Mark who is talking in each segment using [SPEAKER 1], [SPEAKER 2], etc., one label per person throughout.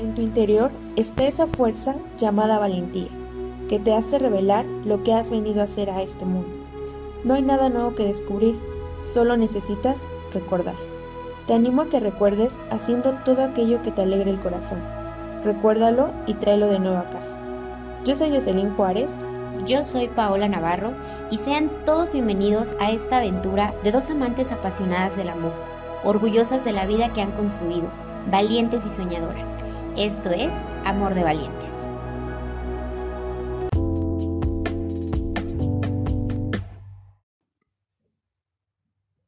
[SPEAKER 1] En tu interior está esa fuerza llamada valentía, que te hace revelar lo que has venido a hacer a este mundo. No hay nada nuevo que descubrir, solo necesitas recordar. Te animo a que recuerdes haciendo todo aquello que te alegre el corazón. Recuérdalo y tráelo de nuevo a casa. Yo soy Jocelyn Juárez.
[SPEAKER 2] Yo soy Paola Navarro y sean todos bienvenidos a esta aventura de dos amantes apasionadas del amor, orgullosas de la vida que han construido, valientes y soñadoras. Esto es Amor de Valientes.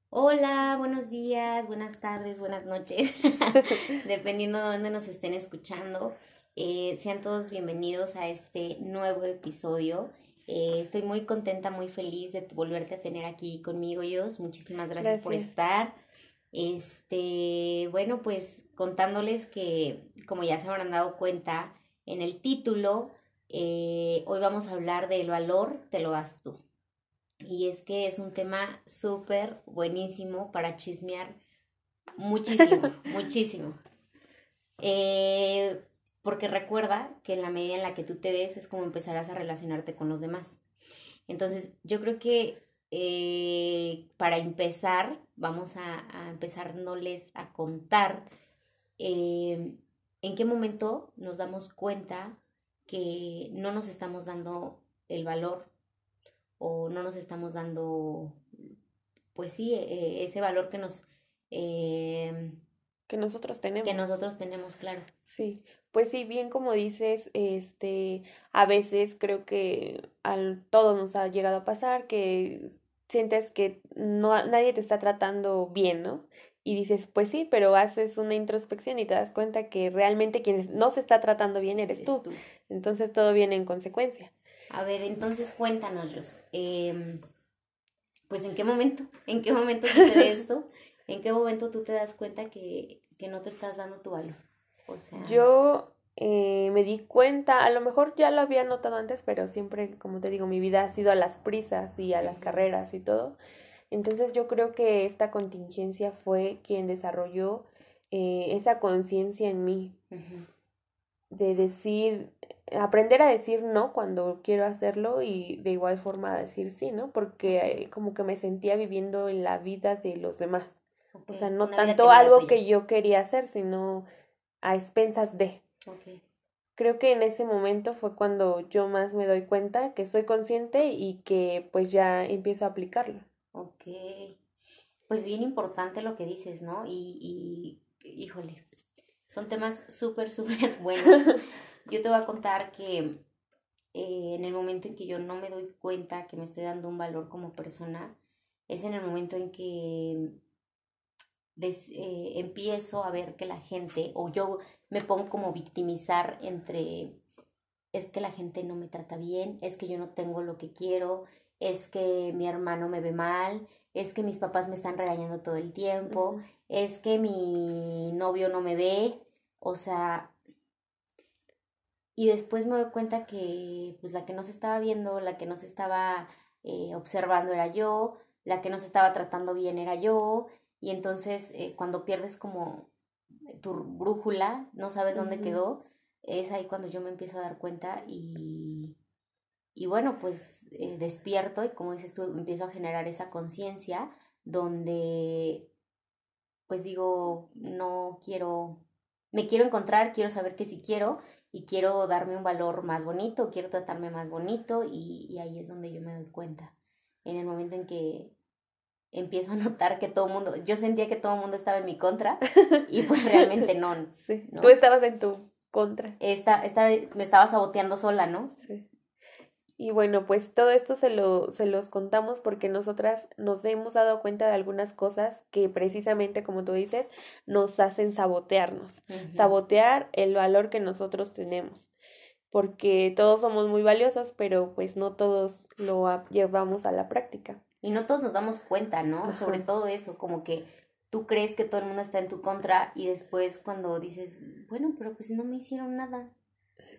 [SPEAKER 2] Hola, buenos días, buenas tardes, buenas noches, dependiendo de dónde nos estén escuchando. Eh, sean todos bienvenidos a este nuevo episodio. Eh, estoy muy contenta, muy feliz de volverte a tener aquí conmigo, Jos. Muchísimas gracias, por estar. Este, bueno, pues contándoles que, como ya se habrán dado cuenta en el título, eh, hoy vamos a hablar del valor te lo das tú. Y es que es un tema súper buenísimo para chismear muchísimo, muchísimo. Eh, porque recuerda que en la medida en la que tú te ves es como empezarás a relacionarte con los demás. Entonces, yo creo que eh, para empezar, vamos a, a empezarnos a contar eh, en qué momento nos damos cuenta que no nos estamos dando el valor o no nos estamos dando, pues sí, e, ese valor que nos...
[SPEAKER 1] Eh, que nosotros tenemos.
[SPEAKER 2] Que nosotros tenemos, claro.
[SPEAKER 1] Sí, pues sí, bien como dices, este, a veces creo que a todos nos ha llegado a pasar que sientes que no, nadie te está tratando bien, ¿no? Y dices, pues sí, pero haces una introspección y te das cuenta que realmente quien no se está tratando bien eres, tú. Entonces todo viene en consecuencia.
[SPEAKER 2] A ver, entonces cuéntanos, Jos. Em, pues en qué momento, en qué momento sucede esto, en qué momento tú te das cuenta que, que no te estás dando tu valor. O sea...
[SPEAKER 1] Yo eh, me di cuenta, a lo mejor ya lo había notado antes, pero siempre, como te digo, mi vida ha sido a las prisas y a las carreras y todo. Entonces yo creo que esta contingencia fue quien desarrolló eh, esa conciencia en mí de decir, aprender a decir no cuando quiero hacerlo y de igual forma decir sí, ¿no? Porque eh, como que me sentía viviendo en la vida de los demás. O sea, no tanto algo que yo quería hacer, sino a expensas de. Creo que en ese momento fue cuando yo más me doy cuenta que soy consciente y que pues ya empiezo a aplicarlo.
[SPEAKER 2] Ok. Pues bien importante lo que dices, ¿no? Y, y híjole, son temas súper, súper buenos. yo te voy a contar que eh, en el momento en que yo no me doy cuenta que me estoy dando un valor como persona, es en el momento en que eh, empiezo a ver que la gente, o yo me pongo como victimizar entre, es que la gente no me trata bien, es que yo no tengo lo que quiero, es que mi hermano me ve mal, es que mis papás me están regañando todo el tiempo, es que mi novio no me ve, o sea, y después me doy cuenta que pues la que no se estaba viendo, la que no se estaba eh, observando era yo, la que no se estaba tratando bien era yo, y entonces eh, cuando pierdes como tu brújula, no sabes dónde quedó, es ahí cuando yo me empiezo a dar cuenta y, y bueno, pues eh, despierto y como dices tú, empiezo a generar esa conciencia donde pues digo, no quiero, me quiero encontrar, quiero saber que sí quiero y quiero darme un valor más bonito, quiero tratarme más bonito y, y ahí es donde yo me doy cuenta. En el momento en que empiezo a notar que todo el mundo, yo sentía que todo el mundo estaba en mi contra y pues realmente no.
[SPEAKER 1] Sí. Tú estabas en tu contra.
[SPEAKER 2] Esta, esta, me estaba saboteando sola, ¿no?
[SPEAKER 1] Sí. Y bueno, pues todo esto se, lo, se los contamos porque nosotras nos hemos dado cuenta de algunas cosas que precisamente, como tú dices, nos hacen sabotearnos, sabotear el valor que nosotros tenemos. Porque todos somos muy valiosos, pero pues no todos lo llevamos a la práctica.
[SPEAKER 2] Y no todos nos damos cuenta, ¿no? Sobre todo eso, como que tú crees que todo el mundo está en tu contra y después cuando dices, bueno, pero pues no me hicieron nada.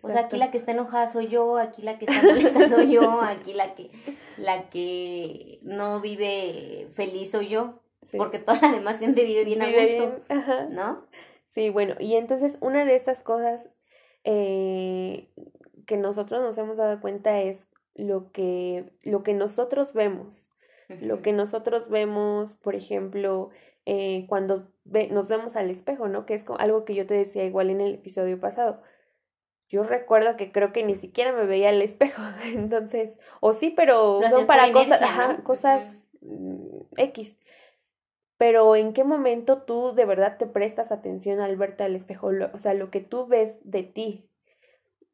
[SPEAKER 2] O sea, aquí la que está enojada soy yo, aquí la que está molesta soy yo, aquí la que, la que no vive feliz soy yo, porque toda la demás gente vive bien a gusto, ¿no?
[SPEAKER 1] Sí, bueno, y entonces una de estas cosas eh, que nosotros nos hemos dado cuenta es lo que, lo que nosotros vemos. Lo que nosotros vemos, por ejemplo, eh, cuando nos vemos al espejo, ¿no? Que es algo que yo te decía igual en el episodio pasado. Yo recuerdo que creo que ni siquiera me veía al espejo, entonces, o sí, pero son para cosas, cosas mm, X. Pero ¿en qué momento tú de verdad te prestas atención al verte al espejo? o sea, lo que tú ves de ti,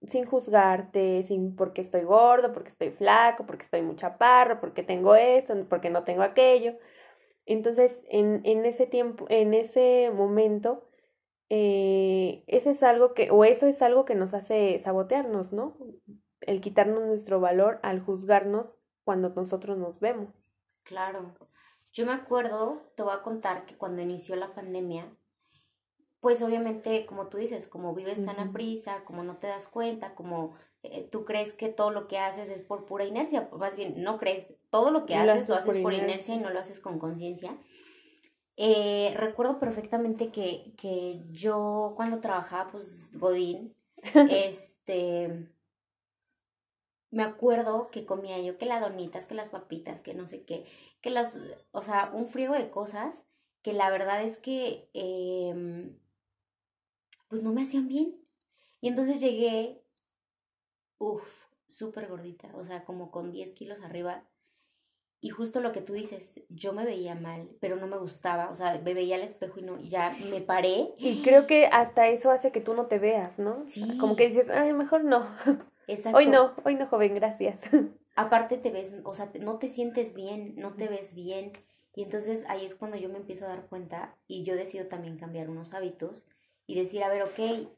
[SPEAKER 1] sin juzgarte, sin porque estoy gordo, porque estoy flaco, porque estoy muy chaparro, porque tengo esto, porque no tengo aquello. Entonces, en, en ese tiempo, en ese momento, eh, ese es algo que, o eso es algo que nos hace sabotearnos, ¿no? El quitarnos nuestro valor al juzgarnos cuando nosotros nos vemos.
[SPEAKER 2] Claro. Yo me acuerdo, te voy a contar que cuando inició la pandemia, pues obviamente, como tú dices, como vives tan a prisa, como no te das cuenta, como eh, tú crees que todo lo que haces es por pura inercia, más bien no crees, todo lo que haces lo haces, por, inercia. y no lo haces con conciencia. Eh, recuerdo perfectamente que, que yo cuando trabajaba, pues, Godín, este, me acuerdo que comía yo que las donitas, que las papitas, que no sé qué, que los, o sea, un frío de cosas que la verdad es que eh, pues no me hacían bien. Y entonces llegué, uff, súper gordita, o sea, como con 10 kilos arriba. Y justo lo que tú dices, yo me veía mal, pero no me gustaba, o sea, me veía al espejo y no, ya me paré.
[SPEAKER 1] Y creo que hasta eso hace que tú no te veas, ¿no? Sí. Como que dices, ay, mejor no. Exacto. Hoy no, hoy no, joven, gracias.
[SPEAKER 2] Aparte te ves, o sea, no te sientes bien, no te ves bien. Y entonces ahí es cuando yo me empiezo a dar cuenta y yo decido también cambiar unos hábitos y decir, a ver, ok,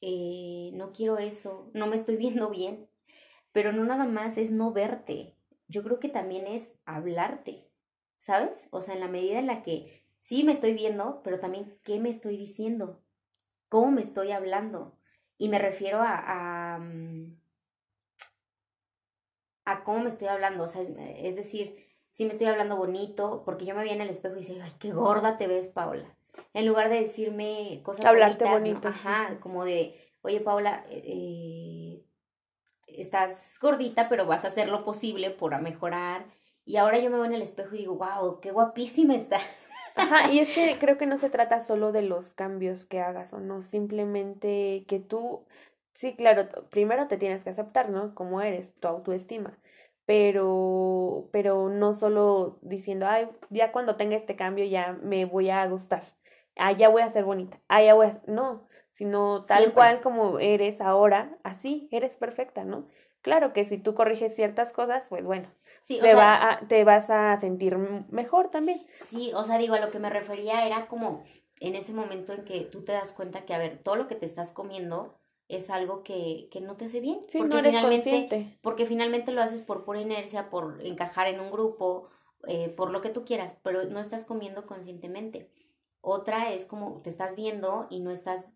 [SPEAKER 2] eh, no quiero eso, no me estoy viendo bien, pero no nada más es no verte, yo creo que también es hablarte, ¿sabes? O sea, en la medida en la que sí me estoy viendo, pero también qué me estoy diciendo, cómo me estoy hablando. Y me refiero a, a, mm, a cómo me estoy hablando, o sea, es, decir, si me estoy hablando bonito, porque yo me vi en el espejo y dice, ay, qué gorda te ves, Paola en lugar de decirme cosas Hablarte bonito. Ajá, como de, oye Paula, eh, estás gordita, pero vas a hacer lo posible por mejorar. Y ahora yo me veo en el espejo y digo, wow, qué guapísima estás.
[SPEAKER 1] Ajá, y es que creo que no se trata solo de los cambios que hagas o no, simplemente que tú, sí, claro, primero te tienes que aceptar, ¿no? Como eres, tu autoestima, pero, pero no solo diciendo, ay, ya cuando tenga este cambio ya me voy a gustar ah, ya voy a ser bonita, ah, ya voy a... No, sino tal cual como eres ahora, así, eres perfecta, ¿no? Claro que si tú corriges ciertas cosas, pues bueno, sí, te, va te vas a sentir mejor también.
[SPEAKER 2] Sí, o sea, digo, a lo que me refería era como en ese momento en que tú te das cuenta que, a ver, todo lo que te estás comiendo es algo que, que no te hace bien. Sí, porque no eres finalmente, consciente. Porque finalmente lo haces por pura inercia, por encajar en un grupo, eh, por lo que tú quieras, pero no estás comiendo conscientemente. Otra es como te estás viendo y no estás,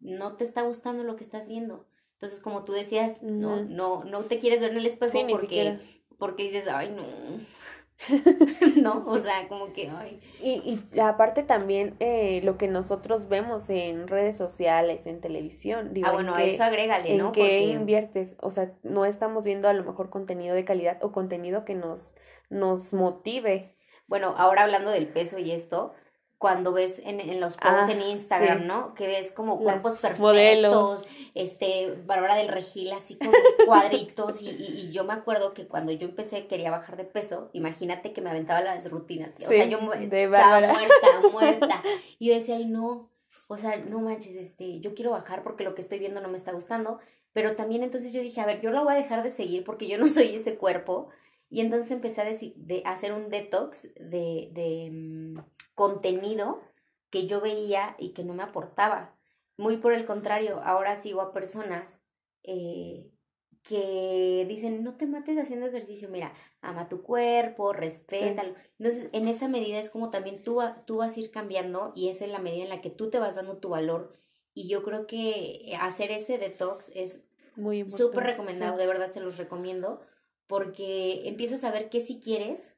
[SPEAKER 2] no te está gustando lo que estás viendo. Tú como tú decías, no, no, no te quieres ver en el espejo porque, porque dices, ay, no. no, o sea, como que, ay.
[SPEAKER 1] Y, y aparte también eh, lo que nosotros vemos en redes sociales, en televisión.
[SPEAKER 2] Digo, ah, bueno, a eso agrégale,
[SPEAKER 1] ¿no? ¿En qué inviertes? O sea, no estamos viendo a lo mejor contenido de calidad o contenido que nos, nos motive.
[SPEAKER 2] Bueno, ahora hablando del peso y esto, cuando ves en, en los posts en ah, Instagram, ¿no? Que ves como cuerpos perfectos, este, Bárbara del Regil así con cuadritos y, y, yo me acuerdo que cuando yo empecé quería bajar de peso, imagínate que me aventaba las rutinas, o sea, yo estaba muerta, muerta, y yo decía, ay no, o sea, no manches, este, yo quiero bajar porque lo que estoy viendo no me está gustando, pero también entonces yo dije, a ver, yo la voy a dejar de seguir porque yo no soy ese cuerpo, y entonces empecé a, de hacer un detox de, de mm, contenido que yo veía y que no me aportaba. Muy por el contrario, ahora sigo a personas eh, que dicen, no te mates haciendo ejercicio, mira, ama tu cuerpo, respétalo. Entonces, en esa medida es como también tú, tú vas a ir cambiando y es en la medida en la que tú te vas dando tu valor. Y yo creo que hacer ese detox es muy súper recomendado, de verdad se los recomiendo, porque empiezas a ver qué si quieres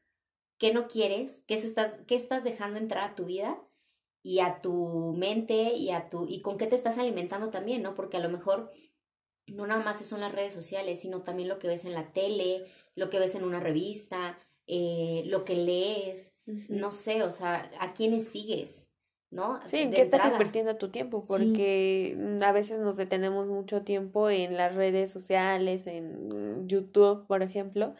[SPEAKER 2] qué no quieres, qué, estás, qué estás dejando entrar a tu vida y a tu mente y a tu y con qué te estás alimentando también, ¿no? Porque a lo mejor no nada más son las redes sociales, sino también lo que ves en la tele, lo que ves en una revista, eh, lo que lees, no sé, o sea, a quiénes sigues, ¿no?
[SPEAKER 1] Sí, ¿en qué estás invirtiendo tu tiempo? Porque a veces nos detenemos mucho tiempo en las redes sociales, en YouTube, por ejemplo,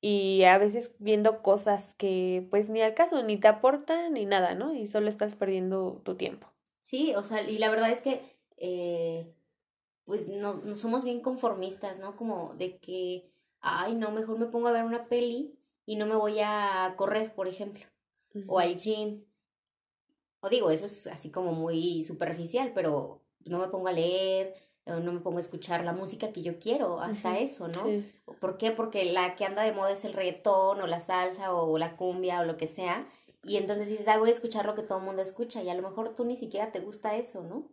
[SPEAKER 1] y a veces viendo cosas que pues ni al caso, ni te aportan ni nada, ¿no? Y solo estás perdiendo tu tiempo.
[SPEAKER 2] Sí, o sea, y la verdad es que eh, pues nos, nos somos bien conformistas, ¿no? Como de que, ay, no, mejor me pongo a ver una peli y no me voy a correr, por ejemplo, o al gym. O digo, eso es así como muy superficial, pero no me pongo a leer, no me pongo a escuchar la música que yo quiero, hasta eso, ¿no? ¿Por qué? Porque la que anda de moda es el reggaetón o la salsa o la cumbia o lo que sea. Y entonces dices, ah, voy a escuchar lo que todo el mundo escucha y a lo mejor tú ni siquiera te gusta eso, ¿no?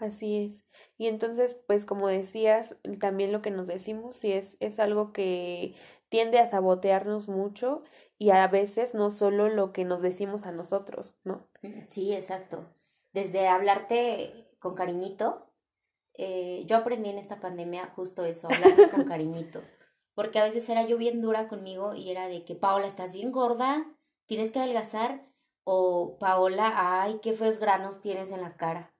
[SPEAKER 1] Así es. Y entonces, pues como decías, también lo que nos decimos, sí es, es algo que tiende a sabotearnos mucho y a veces no solo lo que nos decimos a nosotros, ¿no?
[SPEAKER 2] Sí, exacto. Desde hablarte con cariñito, eh, yo aprendí en esta pandemia justo eso, hablar con cariñito. Porque a veces era yo bien dura conmigo y era de que, Paola, estás bien gorda, tienes que adelgazar. O, Paola, ay, qué feos granos tienes en la cara.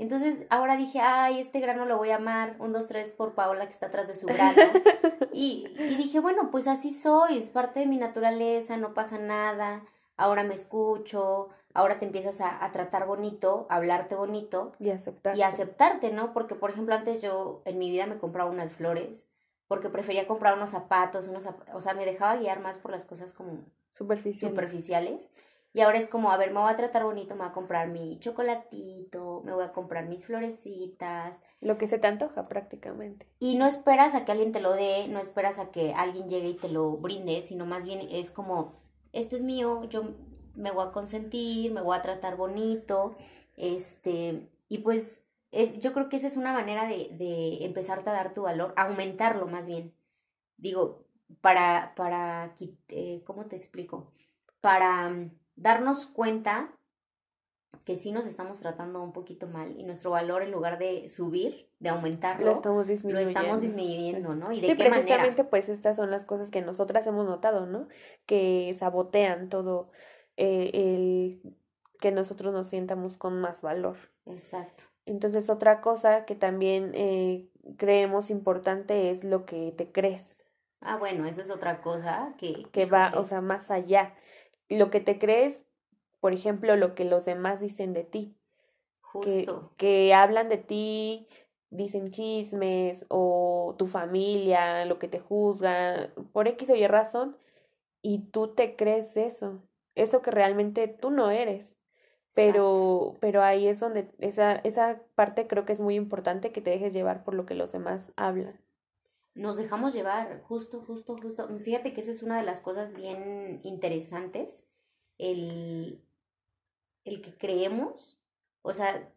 [SPEAKER 2] Entonces ahora dije, ay, este grano lo voy a amar, un, dos, tres por Paola que está atrás de su grano. y, y dije, bueno, pues así soy, es parte de mi naturaleza, no pasa nada, ahora me escucho, ahora te empiezas a, a, tratar bonito, a hablarte bonito.
[SPEAKER 1] Y aceptarte.
[SPEAKER 2] Y aceptarte, ¿no? Porque, por ejemplo, antes yo en mi vida me compraba unas flores, porque prefería comprar unos zapatos, unos o sea, me dejaba guiar más por las cosas como
[SPEAKER 1] superficiales.
[SPEAKER 2] superficiales. Y ahora es como, a ver, me voy a tratar bonito, me voy a comprar mi chocolatito, me voy a comprar mis florecitas.
[SPEAKER 1] Lo que se te antoja prácticamente.
[SPEAKER 2] Y no esperas a que alguien te lo dé, no esperas a que alguien llegue y te lo brinde, sino más bien es como, esto es mío, yo me voy a consentir, me voy a tratar bonito, este, y pues es, yo creo que esa es una manera de, de empezarte a dar tu valor, aumentarlo más bien. Digo, para, para, eh, ¿cómo te explico? Para mm, darnos cuenta que sí nos estamos tratando un poquito mal y nuestro valor en lugar de subir, de aumentarlo,
[SPEAKER 1] lo estamos disminuyendo,
[SPEAKER 2] lo estamos disminuyendo ¿no?
[SPEAKER 1] ¿Y de sí, qué precisamente pues estas son las cosas que nosotras hemos notado, ¿no? Que sabotean todo eh, el que nosotros nos sientamos con más valor.
[SPEAKER 2] Exacto.
[SPEAKER 1] Entonces otra cosa que también eh, creemos importante es lo que te crees.
[SPEAKER 2] Ah, bueno, eso es otra cosa que...
[SPEAKER 1] Que va, o sea, más allá. Lo que te crees, por ejemplo, lo que los demás dicen de ti.
[SPEAKER 2] Justo.
[SPEAKER 1] Que, que hablan de ti, dicen chismes o tu familia, lo que te juzga, por X o Y razón, y tú te crees eso eso que realmente tú no eres. Pero, pero ahí es donde esa, esa parte creo que es muy importante que te dejes llevar por lo que los demás hablan.
[SPEAKER 2] Nos dejamos llevar, justo, justo, justo. Fíjate que esa es una de las cosas bien interesantes, el, el que creemos, o sea,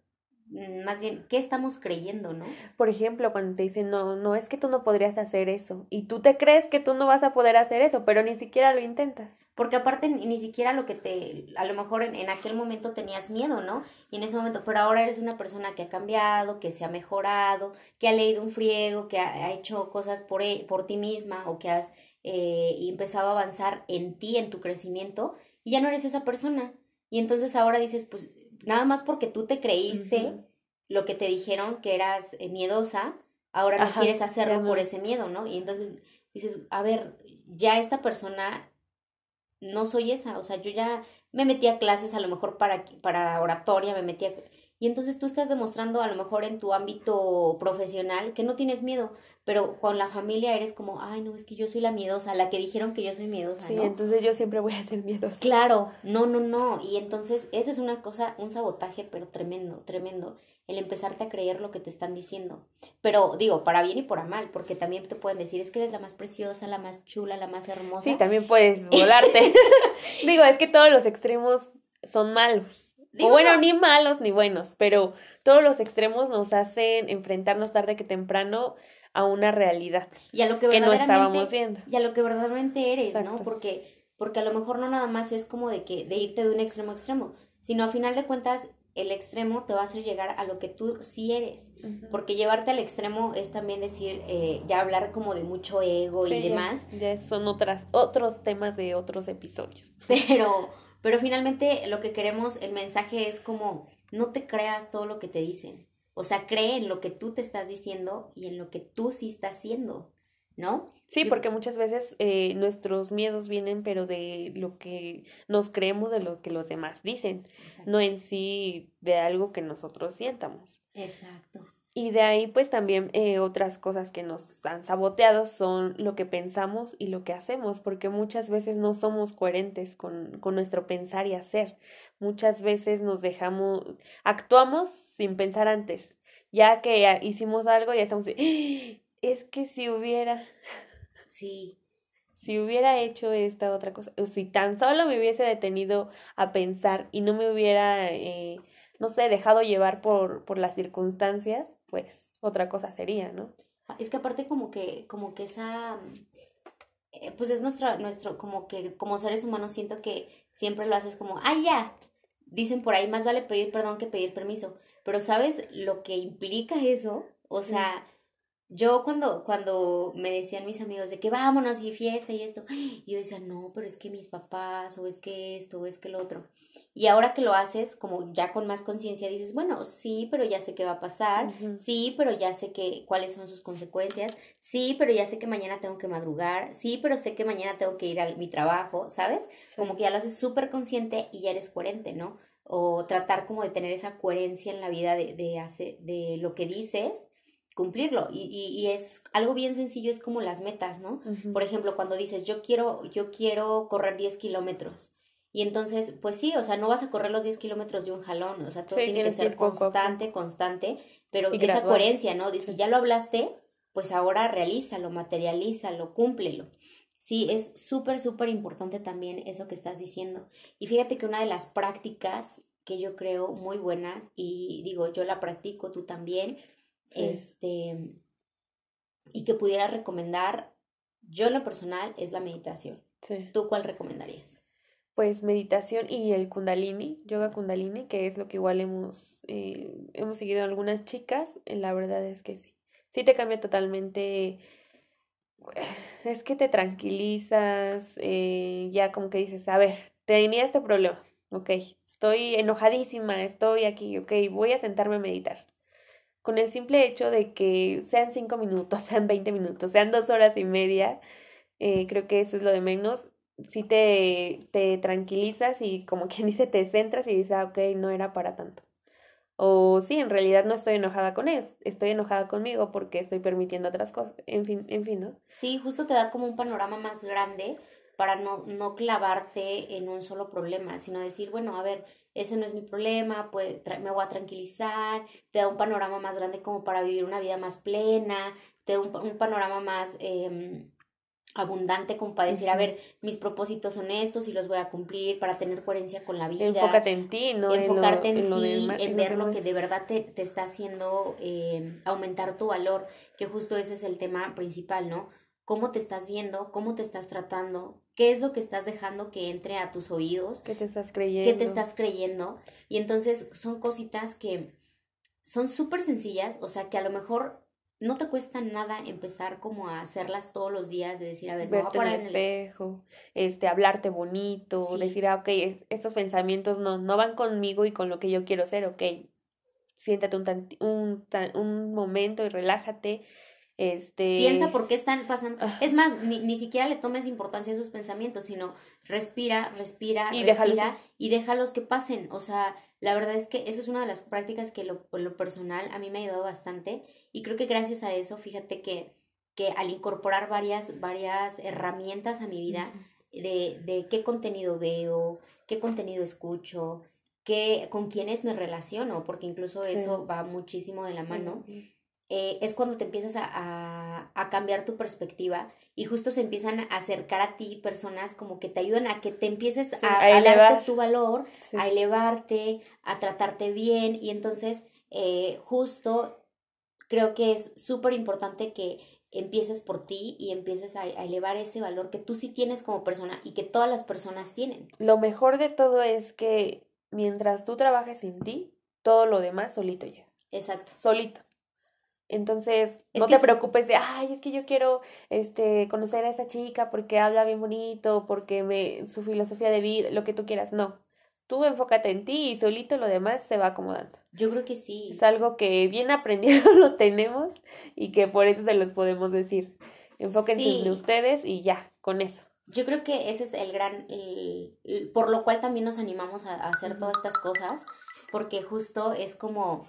[SPEAKER 2] Mm, más bien, ¿qué estamos creyendo, no?
[SPEAKER 1] Por ejemplo, cuando te dicen, no, no, es que tú no podrías hacer eso, y tú te crees que tú no vas a poder hacer eso, pero ni siquiera lo intentas.
[SPEAKER 2] Porque aparte ni siquiera lo que te, a lo mejor en, en aquel momento tenías miedo, ¿no? Y en ese momento, pero ahora eres una persona que ha cambiado, que se ha mejorado, que ha leído un friego, que ha, hecho cosas por, e, por ti misma o que has eh, empezado a avanzar en ti, en tu crecimiento, y ya no eres esa persona. Y entonces ahora dices, pues nada más porque tú te creíste lo que te dijeron que eras eh, miedosa, ahora no quieres hacerlo por ese miedo, ¿no? Y entonces dices, a ver, ya esta persona no soy esa, o sea, yo ya me metí a clases a lo mejor para, para oratoria, me metí a... Y entonces tú estás demostrando a lo mejor en tu ámbito profesional que no tienes miedo, pero con la familia eres como, ay, no, es que yo soy la miedosa, la que dijeron que yo soy miedosa.
[SPEAKER 1] Sí, entonces yo siempre voy a ser miedosa.
[SPEAKER 2] Claro, no, no, no. Y entonces eso es una cosa, un sabotaje, pero tremendo, tremendo. El empezarte a creer lo que te están diciendo. Pero digo, para bien y para mal, porque también te pueden decir, es que eres la más preciosa, la más chula, la más hermosa.
[SPEAKER 1] Sí, también puedes volarte. digo, es que todos los extremos son malos o bueno, ni malos ni buenos, pero todos los extremos nos hacen enfrentarnos tarde que temprano a una realidad
[SPEAKER 2] y a lo que, no estábamos viendo. Y a lo que verdaderamente eres, ¿no? Porque, porque a lo mejor no nada más es como de que, de irte de un extremo a extremo, sino a final de cuentas el extremo te va a hacer llegar a lo que tú sí eres. Porque llevarte al extremo es también decir, eh, ya hablar como de mucho ego y demás.
[SPEAKER 1] Ya, son otras, otros temas de otros episodios.
[SPEAKER 2] Pero, pero finalmente lo que queremos, el mensaje es como, no te creas todo lo que te dicen. O sea, cree en lo que tú te estás diciendo y en lo que tú sí estás haciendo. ¿No?
[SPEAKER 1] Sí, porque muchas veces eh, nuestros miedos vienen, pero de lo que nos creemos de lo que los demás dicen, no en sí de algo que nosotros sientamos.
[SPEAKER 2] Exacto.
[SPEAKER 1] Y de ahí, pues también eh, otras cosas que nos han saboteado son lo que pensamos y lo que hacemos, porque muchas veces no somos coherentes con, con nuestro pensar y hacer. Muchas veces nos dejamos, actuamos sin pensar antes. Ya que hicimos algo, ya estamos, es que si hubiera...
[SPEAKER 2] Sí.
[SPEAKER 1] Si hubiera hecho esta otra cosa, o si tan solo me hubiese detenido a pensar y no me hubiera, eh, no sé, dejado llevar por, por las circunstancias, pues otra cosa sería, ¿no?
[SPEAKER 2] Ah, es que aparte como que, como que esa, eh, pues es nuestro, nuestro, como que como seres humanos siento que siempre lo haces como, ah, ya, dicen por ahí, más vale pedir perdón que pedir permiso, pero ¿sabes lo que implica eso? O sea, yo cuando, cuando me decían mis amigos de que vámonos y fiesta y esto, yo decía, no, pero es que mis papás, o es que esto, o es que lo otro. Y ahora que lo haces, como ya con más conciencia, dices, bueno, sí, pero ya sé qué va a pasar, sí, pero ya sé que, cuáles son sus consecuencias, sí, pero ya sé que mañana tengo que madrugar, sí, pero sé que mañana tengo que ir a mi trabajo, ¿sabes? Como que ya lo haces súper consciente y ya eres coherente, ¿no? O tratar como de tener esa coherencia en la vida de, de, hacer, de lo que dices cumplirlo. Y, y, es algo bien sencillo, es como las metas, ¿no? Por ejemplo, cuando dices, yo quiero, yo quiero correr 10 kilómetros. Y entonces, pues sí, o sea, no vas a correr los 10 kilómetros de un jalón, o sea, todo tiene que ser constante, constante, pero esa coherencia, ¿no? Dice, ya lo hablaste, pues ahora realízalo, materialízalo, cúmplelo. Sí, es súper, súper importante también eso que estás diciendo. Y fíjate que una de las prácticas que yo creo muy buenas, y digo, yo la practico, tú también, este, y que pudiera recomendar, yo en lo personal, es la meditación. ¿Tú cuál recomendarías?
[SPEAKER 1] Pues meditación y el kundalini, yoga kundalini, que es lo que igual hemos, eh, hemos seguido algunas chicas, eh, la verdad es que sí. Sí te cambia totalmente, es que te tranquilizas, eh, ya como que dices, a ver, tenía este problema, ok, estoy enojadísima, estoy aquí, ok, voy a sentarme a meditar con el simple hecho de que sean cinco minutos, sean veinte minutos, sean dos horas y media, eh, creo que eso es lo de menos. Si te, te tranquilizas y como quien dice, te centras y dices, ah, ok, no era para tanto. O sí, en realidad no estoy enojada con él, estoy enojada conmigo porque estoy permitiendo otras cosas. En fin, en fin, ¿no?
[SPEAKER 2] Sí, justo te da como un panorama más grande para no, no clavarte en un solo problema, sino decir, bueno, a ver, ese no es mi problema, pues me voy a tranquilizar, te da un panorama más grande como para vivir una vida más plena, te da un, panorama más em, abundante como para decir, a ver, mis propósitos son estos y los voy a cumplir para tener coherencia con la vida.
[SPEAKER 1] Enfócate en ti, ¿no?
[SPEAKER 2] Enfocarte en, ti, en, ver lo que de verdad te, te está haciendo em, aumentar tu valor, que justo ese es el tema principal, ¿no? Cómo te estás viendo, cómo te estás tratando, qué es lo que estás dejando que entre a tus oídos.
[SPEAKER 1] ¿Qué te estás creyendo?
[SPEAKER 2] ¿Qué te estás creyendo? Y entonces son cositas que son súper sencillas, o sea que a lo mejor no te cuesta nada empezar como a hacerlas todos los días, de decir, a ver,
[SPEAKER 1] Verte en el espejo, este, hablarte bonito, decir, ah, ok, estos pensamientos no, no van conmigo y con lo que yo quiero ser, ok, siéntate un, un, un momento y relájate, este...
[SPEAKER 2] Piensa por qué están pasando. Ah. Es más, ni, ni, siquiera le tomes importancia a esos pensamientos, sino respira, respira, y respira y déjalos que pasen. O sea, la verdad es que eso es una de las prácticas que lo, lo personal a mí me ha ayudado bastante. Y creo que gracias a eso, fíjate que, que al incorporar varias, varias herramientas a mi vida, de, de qué contenido veo, qué contenido escucho, qué, con quiénes me relaciono, porque incluso eso va muchísimo de la mano. Eh, es cuando te empiezas a, a, cambiar tu perspectiva y justo se empiezan a acercar a ti personas como que te ayudan a que te empieces a, a, darte tu valor, a elevarte, a tratarte bien y entonces eh, justo creo que es súper importante que empieces por ti y empieces a, elevar ese valor que tú sí tienes como persona y que todas las personas tienen.
[SPEAKER 1] Lo mejor de todo es que mientras tú trabajes en ti, todo lo demás solito llega.
[SPEAKER 2] Exacto.
[SPEAKER 1] Solito. Entonces, no te preocupes de, ay, es que yo quiero este conocer a esa chica porque habla bien bonito, porque me su filosofía de vida, lo que tú quieras. No. Tú enfócate en ti y solito lo demás se va acomodando.
[SPEAKER 2] Yo creo que sí.
[SPEAKER 1] Es algo que bien aprendido lo tenemos y que por eso se los podemos decir. Enfóquense en ustedes y ya, con eso.
[SPEAKER 2] Yo creo que ese es el gran, por lo cual también nos animamos a, a hacer todas estas cosas, porque justo es como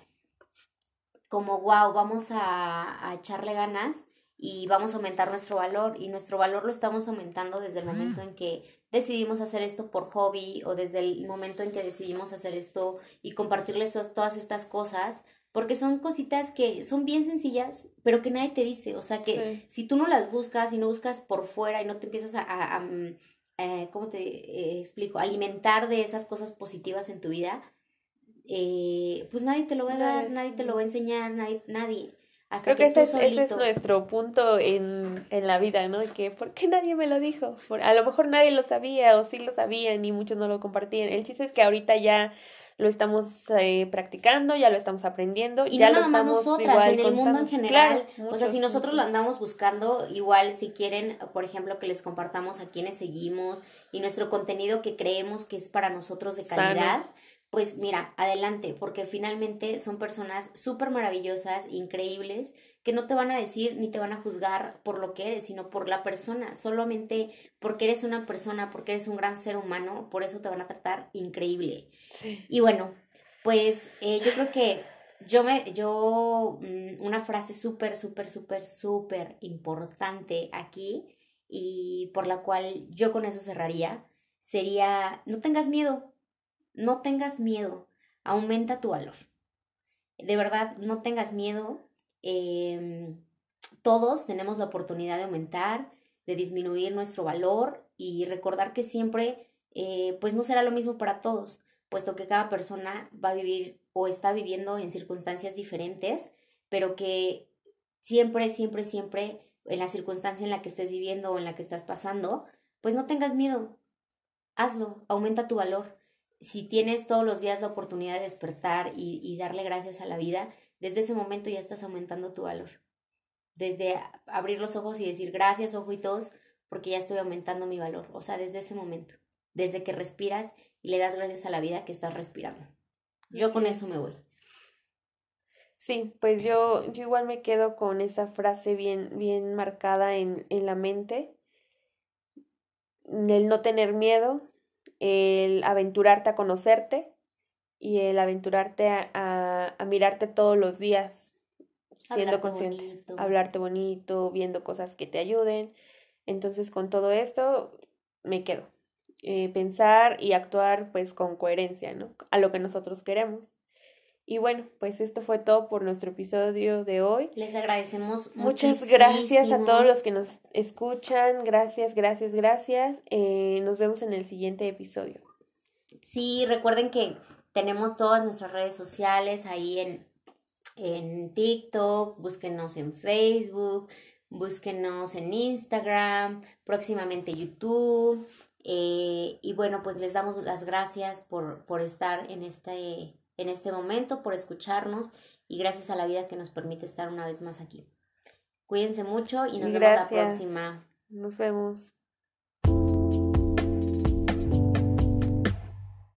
[SPEAKER 2] como, wow, vamos a, echarle ganas y vamos a aumentar nuestro valor y nuestro valor lo estamos aumentando desde el momento en que decidimos hacer esto por hobby o desde el momento en que decidimos hacer esto y compartirles todas estas cosas porque son cositas que son bien sencillas pero que nadie te dice. O sea que si tú no las buscas y no buscas por fuera y no te empiezas a, mm, eh, ¿cómo te eh, explico? alimentar de esas cosas positivas en tu vida eh, pues nadie te lo va a dar, nadie te lo va a enseñar, nadie, nadie.
[SPEAKER 1] Hasta Creo que, ese, es, ese, es, nuestro punto en, en la vida, ¿no? Que, ¿por qué nadie me lo dijo? a lo mejor nadie lo sabía o sí lo sabían y muchos no lo compartían. El chiste es que ahorita ya lo estamos eh, practicando, ya lo estamos aprendiendo.
[SPEAKER 2] Y
[SPEAKER 1] ya
[SPEAKER 2] no nada más nosotras, en el mundo en general. o sea, si nosotros lo andamos buscando, igual si quieren, por ejemplo, que les compartamos a quienes seguimos y nuestro contenido que creemos que es para nosotros de calidad pues mira, adelante, porque finalmente son personas súper maravillosas, increíbles, que no te van a decir ni te van a juzgar por lo que eres, sino por la persona, solamente porque eres una persona, porque eres un gran ser humano, por eso te van a tratar increíble. Y bueno, pues eh, yo creo que yo me, yo, mm, una frase súper, súper, súper, súper importante aquí y por la cual yo con eso cerraría, sería, no tengas miedo, no tengas miedo, aumenta tu valor. De verdad, no tengas miedo. Em, todos tenemos la oportunidad de aumentar, de disminuir nuestro valor y recordar que siempre, eh, pues no será lo mismo para todos, puesto que cada persona va a vivir o está viviendo en circunstancias diferentes, pero que siempre, siempre, siempre, en la circunstancia en la que estés viviendo o en la que estás pasando, pues no tengas miedo, hazlo, aumenta tu valor si tienes todos los días la oportunidad de despertar y, darle gracias a la vida, desde ese momento ya estás aumentando tu valor. Desde abrir los ojos y decir gracias, ojitos, porque ya estoy aumentando mi valor. O sea, desde ese momento, desde que respiras y le das gracias a la vida que estás respirando. Yo con eso me voy.
[SPEAKER 1] Sí, pues yo, yo igual me quedo con esa frase bien, bien marcada en, en la mente. El no tener miedo, el aventurarte a conocerte y el aventurarte a, a, mirarte todos los días siendo consciente, hablarte bonito, viendo cosas que te ayuden. Entonces con todo esto me quedo. Eh, pensar y actuar pues con coherencia, ¿no? A lo que nosotros queremos. Y bueno, pues esto fue todo por nuestro episodio de hoy.
[SPEAKER 2] Les agradecemos
[SPEAKER 1] Muchas gracias a todos los que nos escuchan. Gracias, gracias, gracias. Eh, nos vemos en el siguiente episodio.
[SPEAKER 2] Sí, recuerden que tenemos todas nuestras redes sociales ahí en, en TikTok, búsquenos en Facebook, búsquenos en Instagram, próximamente YouTube. Eh, y bueno, pues les damos las gracias por, por estar en este en este momento, por escucharnos y gracias a la vida que nos permite estar una vez más aquí. Cuídense mucho y nos vemos la próxima.
[SPEAKER 1] Nos vemos.